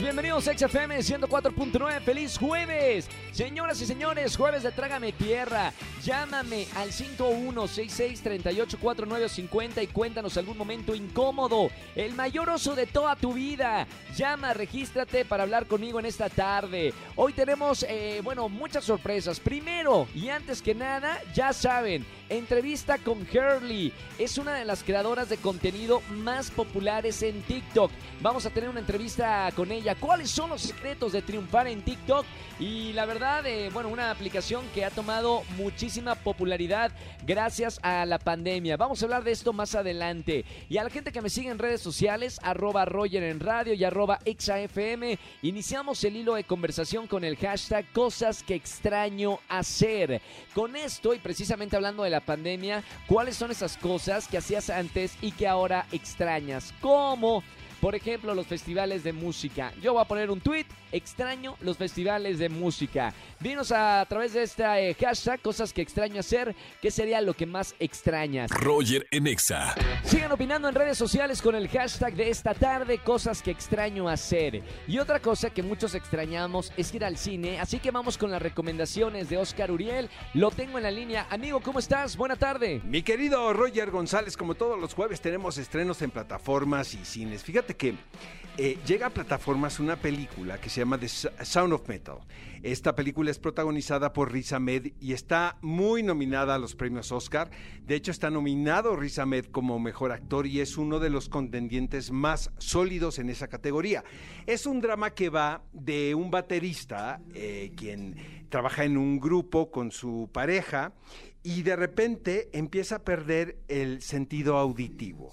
bienvenidos a XFM 104.9, feliz jueves. Señoras y señores, jueves de Trágame Tierra. Llámame al 5166-384950 y cuéntanos algún momento incómodo, el mayor oso de toda tu vida. Llama, regístrate para hablar conmigo en esta tarde. Hoy tenemos, eh, bueno, muchas sorpresas. Primero, y antes que nada, ya saben, entrevista con Hurley. Es una de las creadoras de contenido más populares en TikTok. Vamos a tener una entrevista con ella. ¿Cuáles son los secretos de triunfar en TikTok? Y la verdad, eh, bueno, una aplicación que ha tomado muchísima popularidad gracias a la pandemia. Vamos a hablar de esto más adelante. Y a la gente que me sigue en redes sociales, arroba Roger en radio y arroba XAFM, iniciamos el hilo de conversación con el hashtag cosas que extraño hacer. Con esto y precisamente hablando de la pandemia, ¿cuáles son esas cosas que hacías antes y que ahora extrañas? ¿Cómo? Por ejemplo, los festivales de música. Yo voy a poner un tweet, extraño los festivales de música. Dinos a, través de esta eh, hashtag cosas que extraño hacer, ¿qué sería lo que más extrañas? Roger en Exa. Sigan opinando en redes sociales con el hashtag de esta tarde, cosas que extraño hacer. Y otra cosa que muchos extrañamos es ir al cine, así que vamos con las recomendaciones de Oscar Uriel. Lo tengo en la línea. Amigo, ¿cómo estás? Buena tarde. Mi querido Roger González, como todos los jueves tenemos estrenos en plataformas y cines. Fíjate que eh, llega a plataformas una película que se llama The Sound of Metal. Esta película es protagonizada por Riz Ahmed y está muy nominada a los premios Oscar. De hecho, está nominado Riz Ahmed como mejor actor y es uno de los contendientes más sólidos en esa categoría. Es un drama que va de un baterista, eh, quien trabaja en un grupo con su pareja y de repente empieza a perder el sentido auditivo.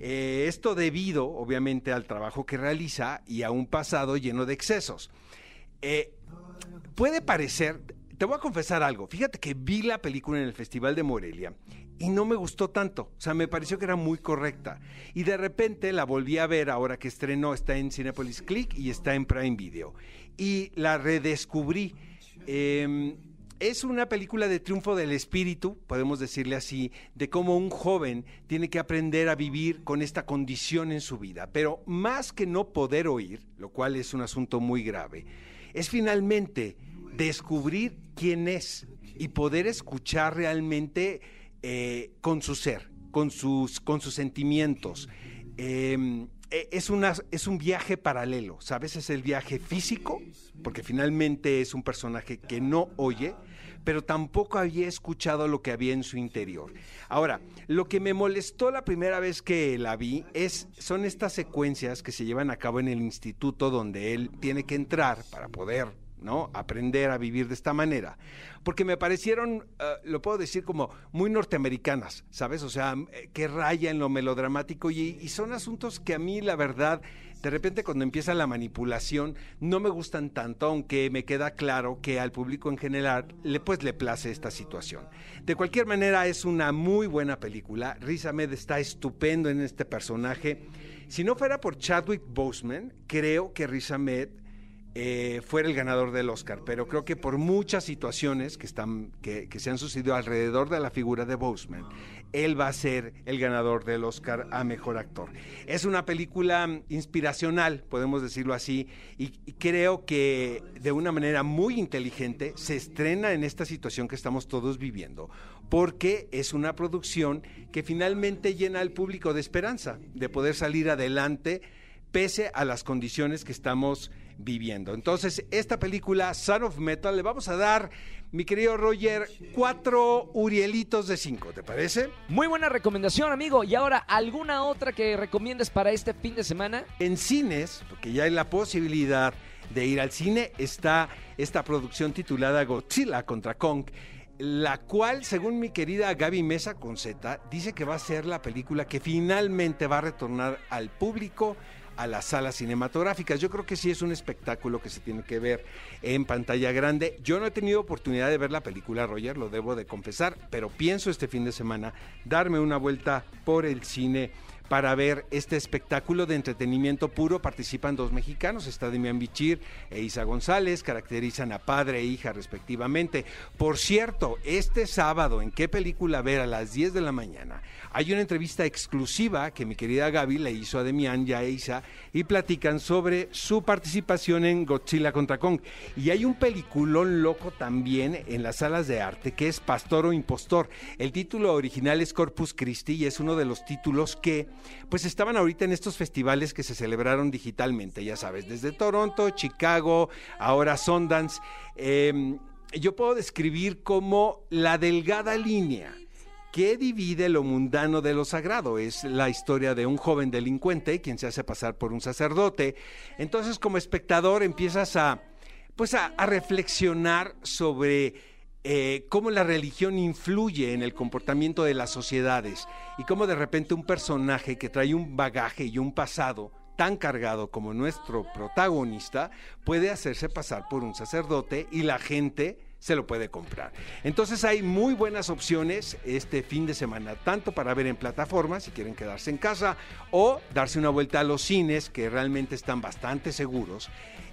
Eh, esto debido, obviamente, al trabajo que realiza y a un pasado lleno de excesos. Eh, puede parecer, te voy a confesar algo, fíjate que vi la película en el Festival de Morelia y no me gustó tanto, o sea, me pareció que era muy correcta. Y de repente la volví a ver ahora que estrenó, está en Cinepolis Click y está en Prime Video. Y la redescubrí. Em, es una película de triunfo del espíritu, podemos decirle así, de cómo un joven tiene que aprender a vivir con esta condición en su vida. Pero más que no poder oír, lo cual es un asunto muy grave, es finalmente descubrir quién es y poder escuchar realmente eh, con su ser, con sus, con sus sentimientos. Em, es, una, es un viaje paralelo, ¿sabes? Es el viaje físico, porque finalmente es un personaje que no oye, pero tampoco había escuchado lo que había en su interior. Ahora, lo que me molestó la primera vez que la vi es, son estas secuencias que se llevan a cabo en el instituto donde él tiene que entrar para poder ¿no? Aprender a vivir de esta manera. Porque me parecieron, eh, lo puedo decir como muy norteamericanas, ¿sabes? O sea, eh, que raya en lo melodramático y, y, son asuntos que a mí, la verdad, de repente cuando empieza la manipulación, no me gustan tanto, aunque me queda claro que al público en general, le, pues le place esta situación. De cualquier manera, es una muy buena película. Riz Ahmed está estupendo en este personaje. Si no fuera por Chadwick Boseman, creo que Riz Ahmed eh, fuera el ganador del Oscar, pero creo que por muchas situaciones que, están, que, se han sucedido alrededor de la figura de Boseman, él va a ser el ganador del Oscar a Mejor Actor. Es una película inspiracional, podemos decirlo así, y, y creo que de una manera muy inteligente se estrena en esta situación que estamos todos viviendo, porque es una producción que finalmente llena al público de esperanza, de poder salir adelante pese a las condiciones que estamos viviendo. Entonces, esta película, Son of Metal, le vamos a dar, mi querido Roger, cuatro Urielitos de cinco, ¿te parece? Muy buena recomendación, amigo. Y ahora, ¿alguna otra que recomiendes para este fin de semana? En cines, porque ya hay la posibilidad de ir al cine, está esta producción titulada Godzilla contra Kong la cual, según mi querida Gaby Mesa con Z, dice que va a ser la película que finalmente va a retornar al público a las salas cinematográficas. Yo creo que sí es un espectáculo que se tiene que ver en pantalla grande. Yo no he tenido oportunidad de ver la película, Roger, lo debo de confesar, pero pienso este fin de semana darme una vuelta por el cine para ver este espectáculo de entretenimiento puro. Participan dos mexicanos, está Demian Bichir e Isa González, caracterizan a padre e hija respectivamente. Por cierto, este sábado, ¿en qué película ver a las 10 de la mañana? Hay una entrevista exclusiva que mi querida Gaby le hizo a Demian y a Isa y platican sobre su participación en Godzilla contra Kong. Y hay un peliculón loco también en las salas de arte que es Pastor o Impostor. El título original es Corpus Christi y es uno de los títulos que pues estaban ahorita en estos festivales que se celebraron digitalmente, ya sabes, desde Toronto, Chicago, ahora Sundance. Em, yo puedo describir como la delgada línea ¿Qué divide lo mundano de lo sagrado? Es la historia de un joven delincuente quien se hace pasar por un sacerdote. Entonces, como espectador, empiezas a, pues a, reflexionar sobre eh, cómo la religión influye en el comportamiento de las sociedades y cómo de repente un personaje que trae un bagaje y un pasado tan cargado como nuestro protagonista puede hacerse pasar por un sacerdote y la gente se lo puede comprar. Entonces hay muy buenas opciones este fin de semana, tanto para ver en plataformas, si quieren quedarse en casa, o darse una vuelta a los cines, que realmente están bastante seguros.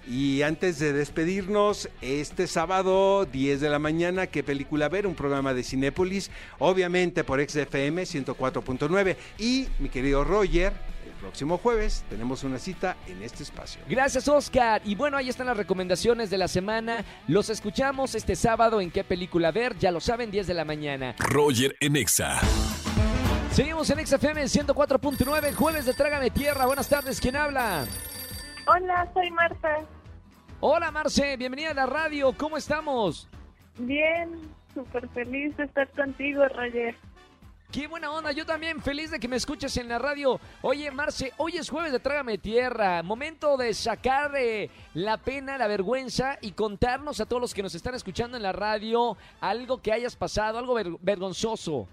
Y antes de despedirnos, este sábado, 10 de la mañana, ¿qué película ver? Un programa de Cinépolis, obviamente por XFM 104.9. Y mi querido Roger, próximo jueves tenemos una cita en este espacio. Gracias, Oscar. Y bueno, ahí están las recomendaciones de la semana. Los escuchamos este sábado en qué película ver. Ya lo saben, 10 de la mañana. Roger en Exa. Seguimos en XFM 104.9, jueves de Trágame Tierra. Buenas tardes, ¿quién habla? Hola, soy Marta. Hola, Marce, bienvenida a la radio. ¿Cómo estamos? Bien, súper feliz de estar contigo, Roger. Qué buena onda, yo también feliz de que me escuches en la radio. Oye, Marce, hoy es jueves de Trágame Tierra. Momento de sacar eh, la pena, la vergüenza y contarnos a todos los que nos están escuchando en la radio algo que hayas pasado, algo vergonzoso.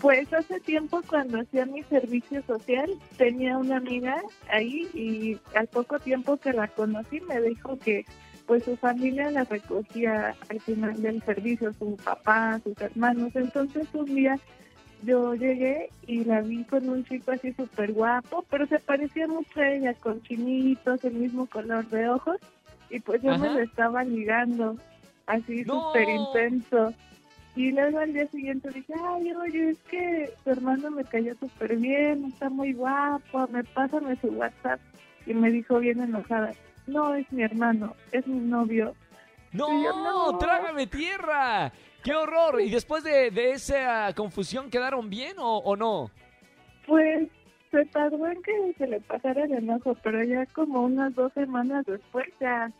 Pues hace tiempo cuando hacía mi servicio social tenía una amiga ahí y al poco tiempo que la conocí me dijo que pues su familia la recogía al final del servicio, su papá, sus hermanos. Entonces un día yo llegué y la vi con un chico así súper guapo, pero se parecía mucho a ella, con chinitos, el mismo color de ojos, y pues yo me lo estaba ligando, así súper intenso. Y luego al día siguiente dije, ay, oye, es que tu hermano me cayó súper bien, está muy guapo, me pásame su WhatsApp. Y me dijo bien enojada, no es mi hermano, es mi novio. No, trágame tierra. ¡Qué horror! ¿Y después de, esa confusión quedaron bien o, no? Pues se tardó en que se le pasara el enojo, pero ya como unas dos semanas después ya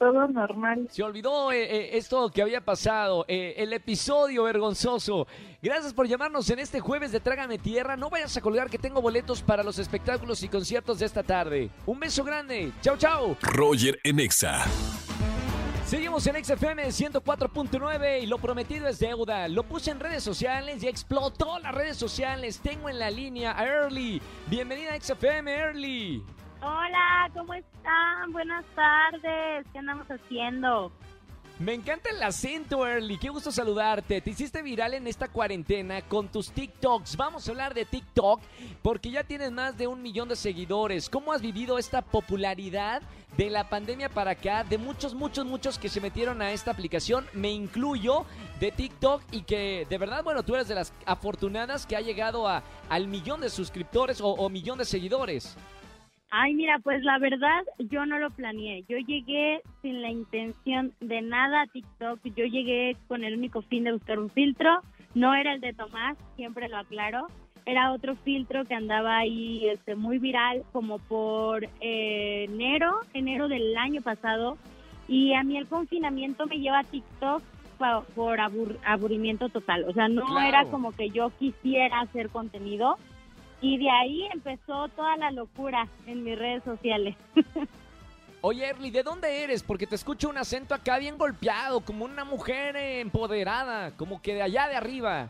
todo normal. Se olvidó eh, eh, esto que había pasado, eh, el episodio vergonzoso. Gracias por llamarnos en este jueves de Trágame Tierra. No vayas a colgar que tengo boletos para los espectáculos y conciertos de esta tarde. Un beso grande. Chao, chao. Roger Enexa. Seguimos en XFM 104.9 y lo prometido es deuda. Lo puse en redes sociales y explotó las redes sociales. Tengo en la línea a Early. Bienvenida a XFM, Early. Hola, ¿cómo están? Buenas tardes. ¿Qué andamos haciendo? Me encanta el acento, Early. Qué gusto saludarte. Te hiciste viral en esta cuarentena con tus TikToks. Vamos a hablar de TikTok porque ya tienes más de un millón de seguidores. ¿Cómo has vivido esta popularidad de la pandemia para acá? De muchos, muchos, muchos que se metieron a esta aplicación. Me incluyo de TikTok y que de verdad, bueno, tú eres de las afortunadas que ha llegado a, al millón de suscriptores o, o millón de seguidores. Ay, mira, pues la verdad yo no lo planeé. Yo llegué sin la intención de nada a TikTok. Yo llegué con el único fin de buscar un filtro. No era el de Tomás, siempre lo aclaro. Era otro filtro que andaba ahí este, muy viral como por eh, enero, enero del año pasado. Y a mí el confinamiento me lleva a TikTok por, aburrimiento total. O sea, no era como que yo quisiera hacer contenido y de ahí empezó toda la locura en mis redes sociales. Oye, Erly, ¿de dónde eres? Porque te escucho un acento acá bien golpeado, como una mujer empoderada, como que de allá de arriba.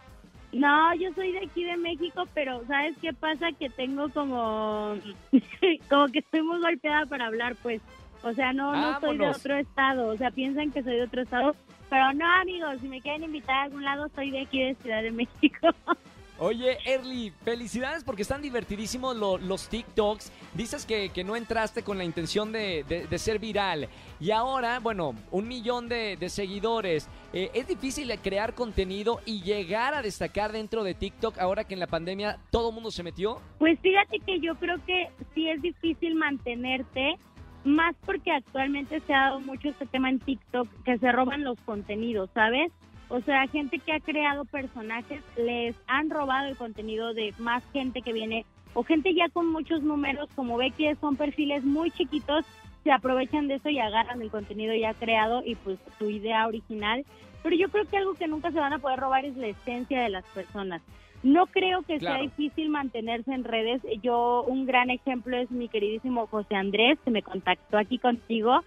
No, yo soy de aquí de México, pero ¿sabes qué pasa? Que tengo como, como que estoy muy golpeada para hablar, pues. O sea, no, no soy de otro estado. O sea, piensan que soy de otro estado. Pero no, amigos, si me quieren invitar a algún lado, soy de aquí de Ciudad de México. Oye, Erly, felicidades porque están divertidísimos lo- los TikToks. Dices que, que no entraste con la intención de, de- ser viral. Y ahora, bueno, un millón de, seguidores. Eh, es difícil crear contenido y llegar a destacar dentro de TikTok ahora que en la pandemia todo mundo se metió. Pues fíjate que yo creo que sí es difícil mantenerte, más porque actualmente se ha dado mucho este tema en TikTok, que se roban los contenidos, ¿sabes? O sea, gente que ha creado personajes les han robado el contenido de más gente que viene, o gente ya con muchos números, como ve que son perfiles muy chiquitos, se aprovechan de eso y agarran el contenido ya creado y pues su idea original. Pero yo creo que algo que nunca se van a poder robar es la esencia de las personas. No creo que sea difícil mantenerse en redes. Yo, un gran ejemplo es mi queridísimo José Andrés, que me contactó aquí contigo,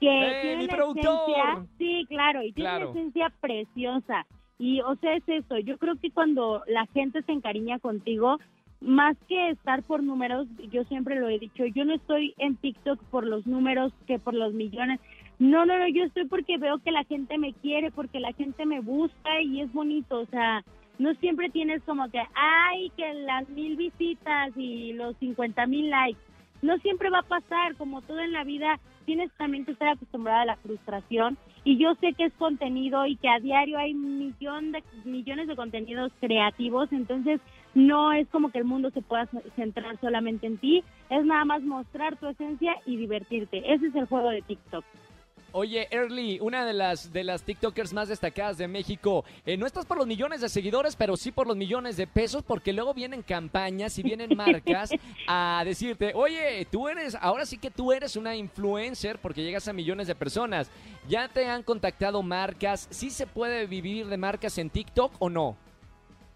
que ¡Eh, tiene mi una productor! esencia, sí, claro, y tiene Claro. una esencia preciosa. Y, o sea, es eso. Yo creo que cuando la gente se encariña contigo, más que estar por números, yo siempre lo he dicho, yo no estoy en TikTok por los números que por los millones. No, no, no, yo estoy porque veo que la gente me quiere, porque la gente me busca y es bonito, o sea, no siempre tienes como que, ay, que las mil visitas y los cincuenta mil likes. No siempre va a pasar, como todo en la vida, tienes también que estar acostumbrada a la frustración. Y yo sé que es contenido y que a diario hay millón de, millones de contenidos creativos, entonces no es como que el mundo se pueda centrar solamente en ti, es nada más mostrar tu esencia y divertirte. Ese es el juego de TikTok. Oye, Early, una de las, de las TikTokers más destacadas de México, eh, no estás por los millones de seguidores, pero sí por los millones de pesos, porque luego vienen campañas y vienen marcas a decirte, oye, tú eres, ahora sí que tú eres una influencer porque llegas a millones de personas. ¿Ya te han contactado marcas? ¿Sí se puede vivir de marcas en TikTok o no?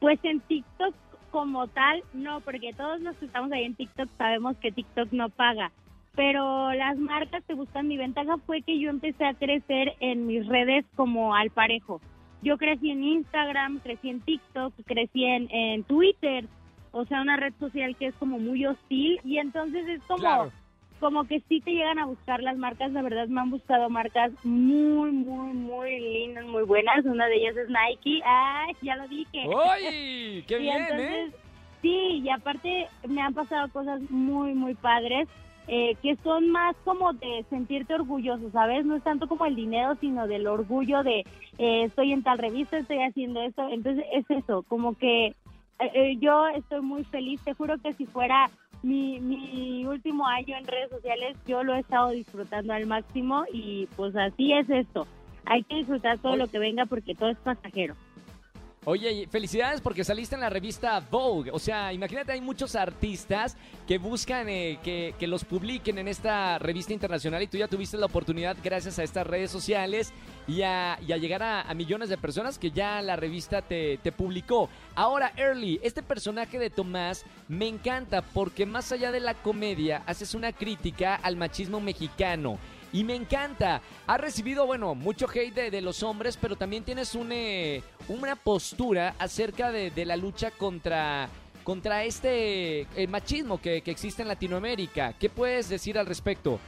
Pues en TikTok como tal, no, porque todos los que estamos ahí en TikTok sabemos que TikTok no paga. Pero las marcas que buscan mi ventaja fue que yo empecé a crecer en mis redes como al parejo. Yo crecí en Instagram, crecí en TikTok, crecí en, en Twitter, o sea, una red social que es como muy hostil y entonces es como, Claro. como que sí te llegan a buscar las marcas, la verdad me han buscado marcas muy, muy, muy lindas, muy buenas. Una de ellas es Nike, ay, ya lo dije. ¡Uy! ¡Qué Y bien, entonces, eh! Sí, y aparte me han pasado cosas muy, muy padres. Eh, que son más como de sentirte orgulloso, ¿sabes? No es tanto como el dinero, sino del orgullo de eh, estoy en tal revista, estoy haciendo esto. Entonces es eso, como que eh, eh, yo estoy muy feliz. Te juro que si fuera mi, mi último año en redes sociales, yo lo he estado disfrutando al máximo y pues así es esto. Hay que disfrutar todo lo que venga porque todo es pasajero. Oye, felicidades porque saliste en la revista Vogue. O sea, imagínate, hay muchos artistas que buscan eh, que, que los publiquen en esta revista internacional y tú ya tuviste la oportunidad gracias a estas redes sociales y a, a llegar a, a millones de personas que ya la revista te, te publicó. Ahora, Early, este personaje de Tomás me encanta porque más allá de la comedia, haces una crítica al machismo mexicano. Y me encanta. Ha recibido, bueno, mucho hate de, los hombres, pero también tienes un, eh, una postura acerca de, de la lucha contra, contra este eh, machismo que, que existe en Latinoamérica. ¿Qué puedes decir al respecto?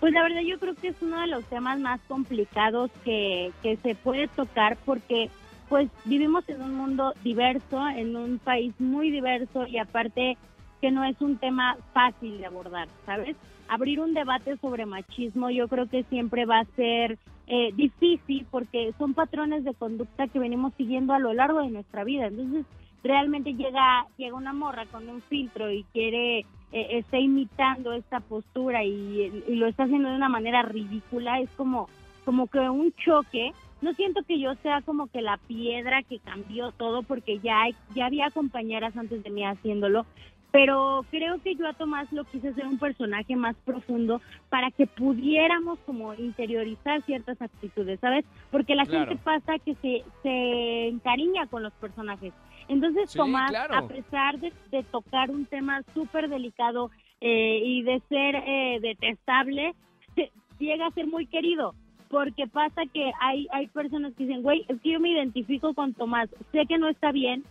Pues la verdad yo creo que es uno de los temas más complicados que, que se puede tocar porque pues vivimos en un mundo diverso, en un país muy diverso y aparte que no es un tema fácil de abordar, ¿sabes? Abrir un debate sobre machismo yo creo que siempre va a ser eh, difícil porque son patrones de conducta que venimos siguiendo a lo largo de nuestra vida. Entonces realmente llega, llega una morra con un filtro y quiere, eh, está imitando esta postura y, y lo está haciendo de una manera ridícula, es como, como que un choque. No siento que yo sea como que la piedra que cambió todo porque ya, ya había compañeras antes de mí haciéndolo, pero creo que yo a Tomás lo quise hacer un personaje más profundo para que pudiéramos como interiorizar ciertas actitudes, ¿sabes? Porque la Claro. gente pasa que se, se encariña con los personajes. Entonces Sí, Tomás, claro. a pesar de, de tocar un tema súper delicado eh, y de ser eh, detestable, se- llega a ser muy querido. Porque pasa que hay, hay personas que dicen, güey, es que yo me identifico con Tomás, sé que no está bien,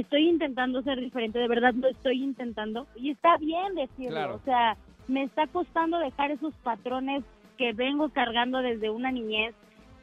estoy intentando ser diferente, de verdad lo estoy intentando y está bien decirlo, Claro. o sea, me está costando dejar esos patrones que vengo cargando desde una niñez.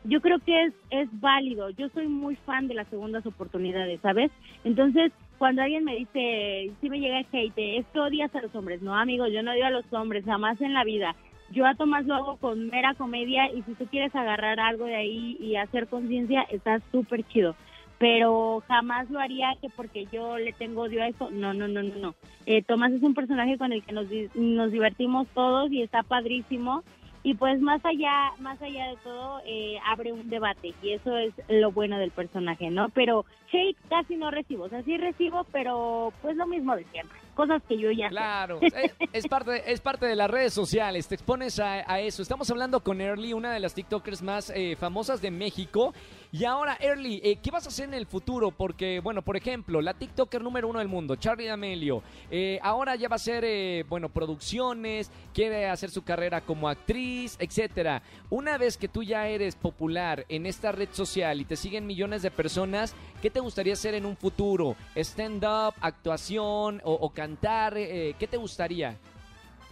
Yo creo que es, es válido, yo soy muy fan de las segundas oportunidades, ¿sabes? Entonces, cuando alguien me dice, si me llega el hate, es que odias a los hombres. No, amigo, yo no odio a los hombres, jamás en la vida. Yo a Tomás lo hago con mera comedia y si tú quieres agarrar algo de ahí y hacer conciencia, está súper chido. Pero jamás lo haría que porque yo le tengo odio a eso. No, no, no, no, no. Eh, Tomás es un personaje con el que nos, nos divertimos todos y está padrísimo. Y pues más allá, más allá de todo, eh, abre un debate y eso es lo bueno del personaje, ¿no? Pero hate casi no recibo, o sea, sí recibo, pero pues lo mismo de siempre, cosas que yo ya sé. Claro, es, es parte, es parte de las redes sociales, te expones a, a eso. Estamos hablando con Early, una de las TikTokers más eh, famosas de México. Y ahora, Early, eh, ¿qué vas a hacer en el futuro? Porque, bueno, por ejemplo, la TikToker número uno del mundo, Charlie D'Amelio, eh, ahora ya va a hacer, eh, bueno, producciones, quiere hacer su carrera como actriz, etcétera. Una vez que tú ya eres popular en esta red social y te siguen millones de personas, ¿qué te gustaría hacer en un futuro? ¿Stand-up, actuación o, o cantar? Eh, ¿Qué te gustaría?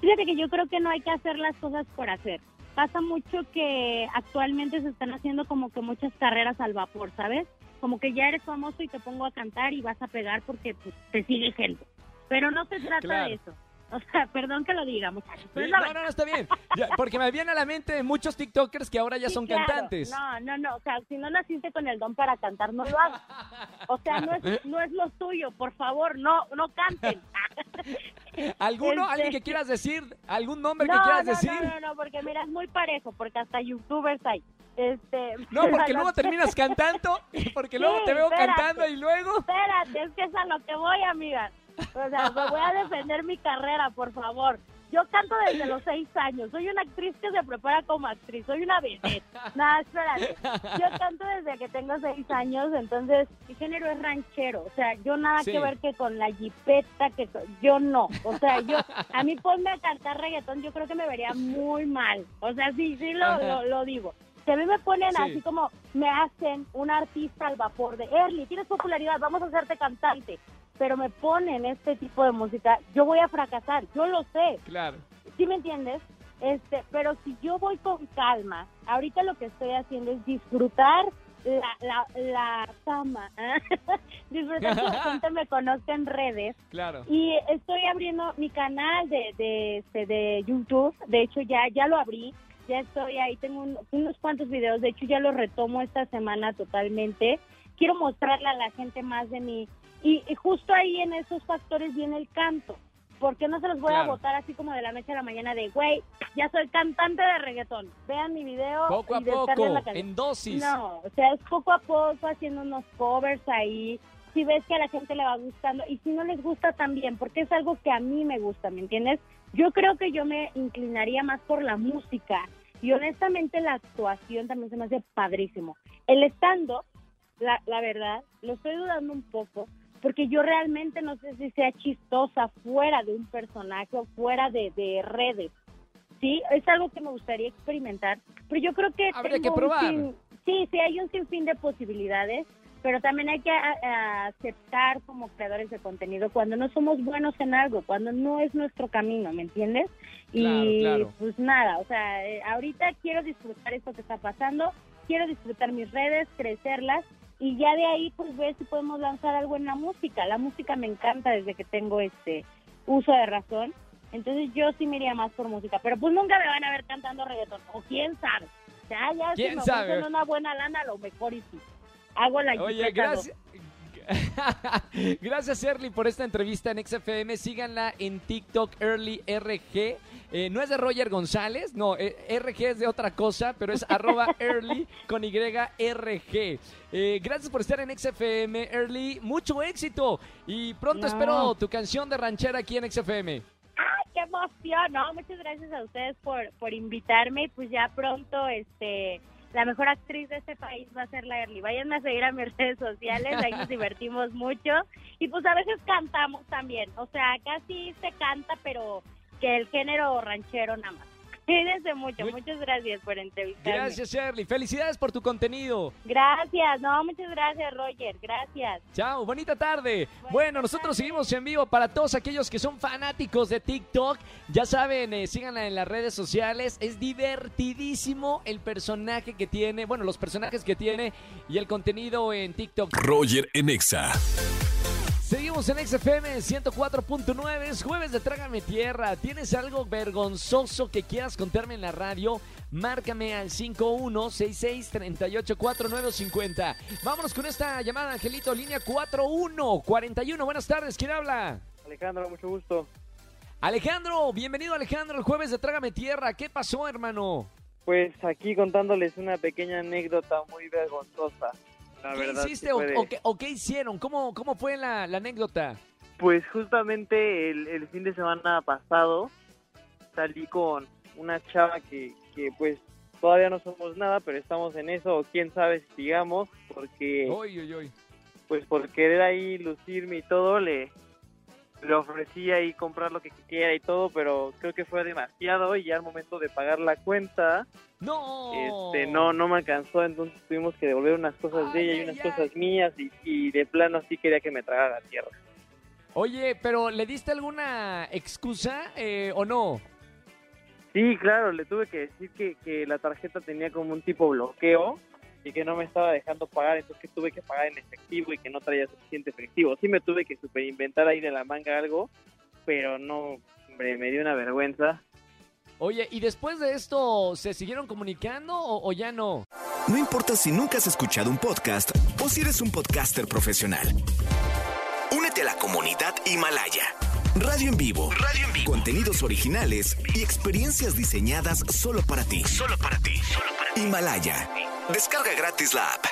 Fíjate que yo creo que no hay que hacer las cosas por hacer. Pasa mucho que actualmente se están haciendo como que muchas carreras al vapor, ¿sabes? Como que ya eres famoso y te pongo a cantar y vas a pegar porque pues, te sigue gente. Pero no se trata Claro. de eso. O sea, perdón que lo diga, muchachos. Sí, no, no, no, está bien. Ya, porque me viene a la mente muchos TikTokers que ahora ya Sí, son claro. cantantes. No, no, no. O sea, si no naciste con el don para cantar, no lo hagas. O sea, no es, no es lo tuyo. Por favor, no, no canten. ¿Alguno? Este- ¿Alguien que quieras decir? ¿Algún nombre no, que quieras no, decir? no, no, no, porque mira, es muy parejo, porque hasta youtubers hay. Este, No, porque luego terminas cantando, porque luego te veo espérate. cantando y luego... Espérate, es que es a lo que voy, amiga. O sea, me voy a defender mi carrera, por favor. Yo canto desde los seis años. Soy una actriz que se prepara como actriz. Soy una vedette. Nada, espérate. Yo canto desde que tengo seis años, entonces mi género es ranchero. O sea, yo nada Sí. que ver que con la jipeta, que con- yo no. O sea, yo, a mí ponme a cantar reggaetón, yo creo que me vería muy mal. O sea, sí, sí lo, lo, lo digo. Si a mí me ponen Sí. así como me hacen un artista al vapor de Early, tienes popularidad, vamos a hacerte cantante, pero me ponen este tipo de música, yo voy a fracasar, yo lo sé, Claro. ¿sí me entiendes? Este, pero si yo voy con calma, ahorita lo que estoy haciendo es disfrutar la, la, la fama, disfrutar que la gente me conozca en redes Claro. y estoy abriendo mi canal de, de, este, de YouTube. De hecho, ya, ya lo abrí. Ya estoy ahí. Tengo un- unos cuantos videos. De hecho, ya los retomo esta semana totalmente. Quiero mostrarle a la gente más de mí. Y, y justo ahí en esos factores viene el canto. Porque no se los voy a Claro. votar así como de la noche a la mañana de, güey, ya soy cantante de reggaetón. Vean mi video Poco a y poco, la en dosis. No, o sea, es poco a poco haciendo unos covers ahí. Si ves que a la gente le va gustando y si no les gusta también, porque es algo que a mí me gusta, ¿me entiendes? Yo creo que yo me inclinaría más por la música y honestamente la actuación también se me hace padrísimo. El estando, la, la verdad, lo estoy dudando un poco porque yo realmente no sé si sea chistosa fuera de un personaje o fuera de, de redes. Sí, es algo que me gustaría experimentar, pero yo creo que Habría tengo que un probar. sin- sí, sí, hay un sinfín de posibilidades, pero también hay que a- a aceptar como creadores de contenido cuando no somos buenos en algo, cuando no es nuestro camino, ¿me entiendes? Claro, y claro. pues nada, o sea, eh, ahorita quiero disfrutar esto que está pasando, quiero disfrutar mis redes, crecerlas y ya de ahí pues ver si podemos lanzar algo en la música. La música me encanta desde que tengo este uso de razón. Entonces yo sí me iría más por música, pero pues nunca me van a ver cantando reggaetón, o quién sabe. Ya, ya, ¿Quién si me sabe? una buena lana, a lo mejor y sí. Hago la Oye, gracias. Gracias, Early, por esta entrevista en XFM. Síganla en TikTok, Early RG. Eh, no es de Roger González, no, eh, RG es de otra cosa, pero es arroba Early con YRG. Eh, gracias por estar en XFM, Early. Mucho éxito. Y pronto No. espero tu canción de ranchera aquí en XFM. ¡Ay, qué emoción! No, muchas gracias a ustedes por, por invitarme. Pues ya pronto, este, la mejor actriz de este país va a ser la Early. Váyanme a seguir a mis redes sociales, ahí nos divertimos mucho. Y pues a veces cantamos también. O sea, casi se canta, pero que el género ranchero nada más. Cuídense mucho. Muy- Muchas gracias por entrevistarme. Gracias, Early. Felicidades por tu contenido. Gracias. No, muchas gracias, Roger. Gracias. Chao, bonita tarde. Bueno, nosotros tarde. seguimos en vivo para todos aquellos que son fanáticos de TikTok. Ya saben, eh, síganla en las redes sociales. Es divertidísimo el personaje que tiene, bueno, los personajes que tiene y el contenido en TikTok. Roger en Exa. Seguimos en XFM 104.9, es jueves de Trágame Tierra. ¿Tienes algo vergonzoso que quieras contarme en la radio? Márcame al 5166-384950. Vámonos con esta llamada, Angelito, línea 4141. Buenas tardes, ¿quién habla? Alejandro, mucho gusto. Alejandro, bienvenido Alejandro, el jueves de Trágame Tierra. ¿Qué pasó, hermano? Pues aquí contándoles una pequeña anécdota muy vergonzosa. La ¿Qué hiciste sí o, qué, o qué hicieron? ¿Cómo, cómo fue la, la anécdota? Pues justamente el, el fin de semana pasado salí con una chava que, que pues todavía no somos nada, pero estamos en eso, o quién sabe si sigamos, porque Uy, uy, uy. pues por querer ahí lucirme y todo, le, le ofrecí ahí comprar lo que quisiera y todo, pero creo que fue demasiado y ya al momento de pagar la cuenta, No. este no no me alcanzó entonces tuvimos que devolver unas cosas de ella y unas ay. cosas mías y, y de plano sí quería que me tragara la tierra Oye, pero ¿le diste alguna excusa eh, o no? sí claro le tuve que decir que, que la tarjeta tenía como un tipo bloqueo y que no me estaba dejando pagar entonces que tuve que pagar en efectivo y que no traía suficiente efectivo sí me tuve que superinventar ahí de la manga algo pero no hombre me dio una vergüenza Oye, ¿y después de esto se siguieron comunicando o, o ya no? No importa si nunca has escuchado un podcast o si eres un podcaster profesional. Únete a la comunidad Himalaya. Radio en vivo. Radio en vivo. Contenidos originales y experiencias diseñadas solo para ti. Solo para ti. Himalaya. Descarga gratis la app.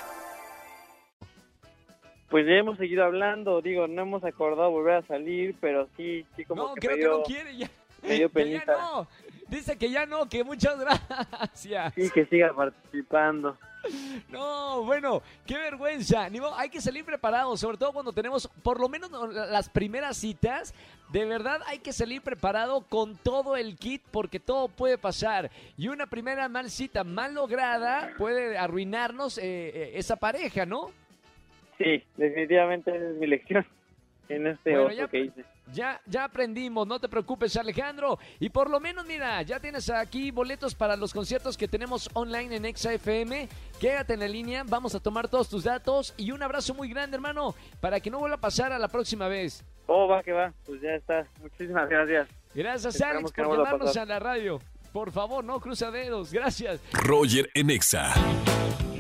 pues ya hemos seguido hablando digo no hemos acordado volver a salir pero sí sí como no, que creo me dio, que no quiere ya. me dio Que ya no. Dice que ya no, que muchas gracias. sí que siga participando No, bueno, qué vergüenza. Ni hay que salir preparados, sobre todo cuando tenemos por lo menos las primeras citas. De verdad hay que salir preparado con todo el kit porque todo puede pasar. Y una primera mal cita mal lograda puede arruinarnos eh, eh, esa pareja, ¿no? Sí, definitivamente es mi lección en este Bueno, oso ya- que hice. Ya, ya aprendimos, no te preocupes Alejandro. Y por lo menos, mira, ya tienes aquí boletos para los conciertos que tenemos online en ExaFM. Quédate en la línea, vamos a tomar todos tus datos. Y un abrazo muy grande, hermano, para que no vuelva a pasar a la próxima vez. Oh, va que va, pues ya está. Muchísimas gracias. Gracias, Esperamos Alex, por no a llamarnos pasar. a la radio. Por favor, no cruza dedos. Gracias. Roger en Exa.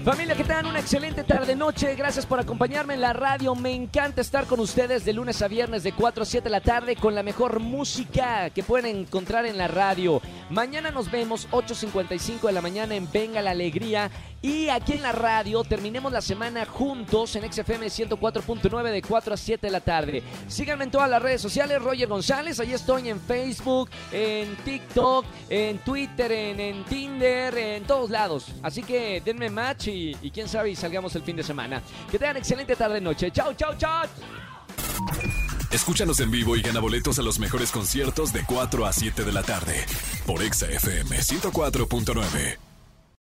Familia, ¿qué tal? Una excelente tarde-noche. Gracias por acompañarme en la radio. Me encanta estar con ustedes de lunes a viernes de 4 a 7 de la tarde con la mejor música que pueden encontrar en la radio. Mañana nos vemos 8.55 de la mañana en Venga la Alegría. Y aquí en la radio terminemos la semana juntos en XFM 104.9 de 4 a 7 de la tarde. Síganme en todas las redes sociales, Roger González. Ahí estoy en Facebook, en TikTok, en Twitter, en, Tinder, en todos lados. Así que denme match y, quién sabe y salgamos el fin de semana. Que tengan excelente tarde-noche. Chao, chao, chao. Escúchanos en vivo y gana boletos a los mejores conciertos de 4 a 7 de la tarde por Exa FM 104.9.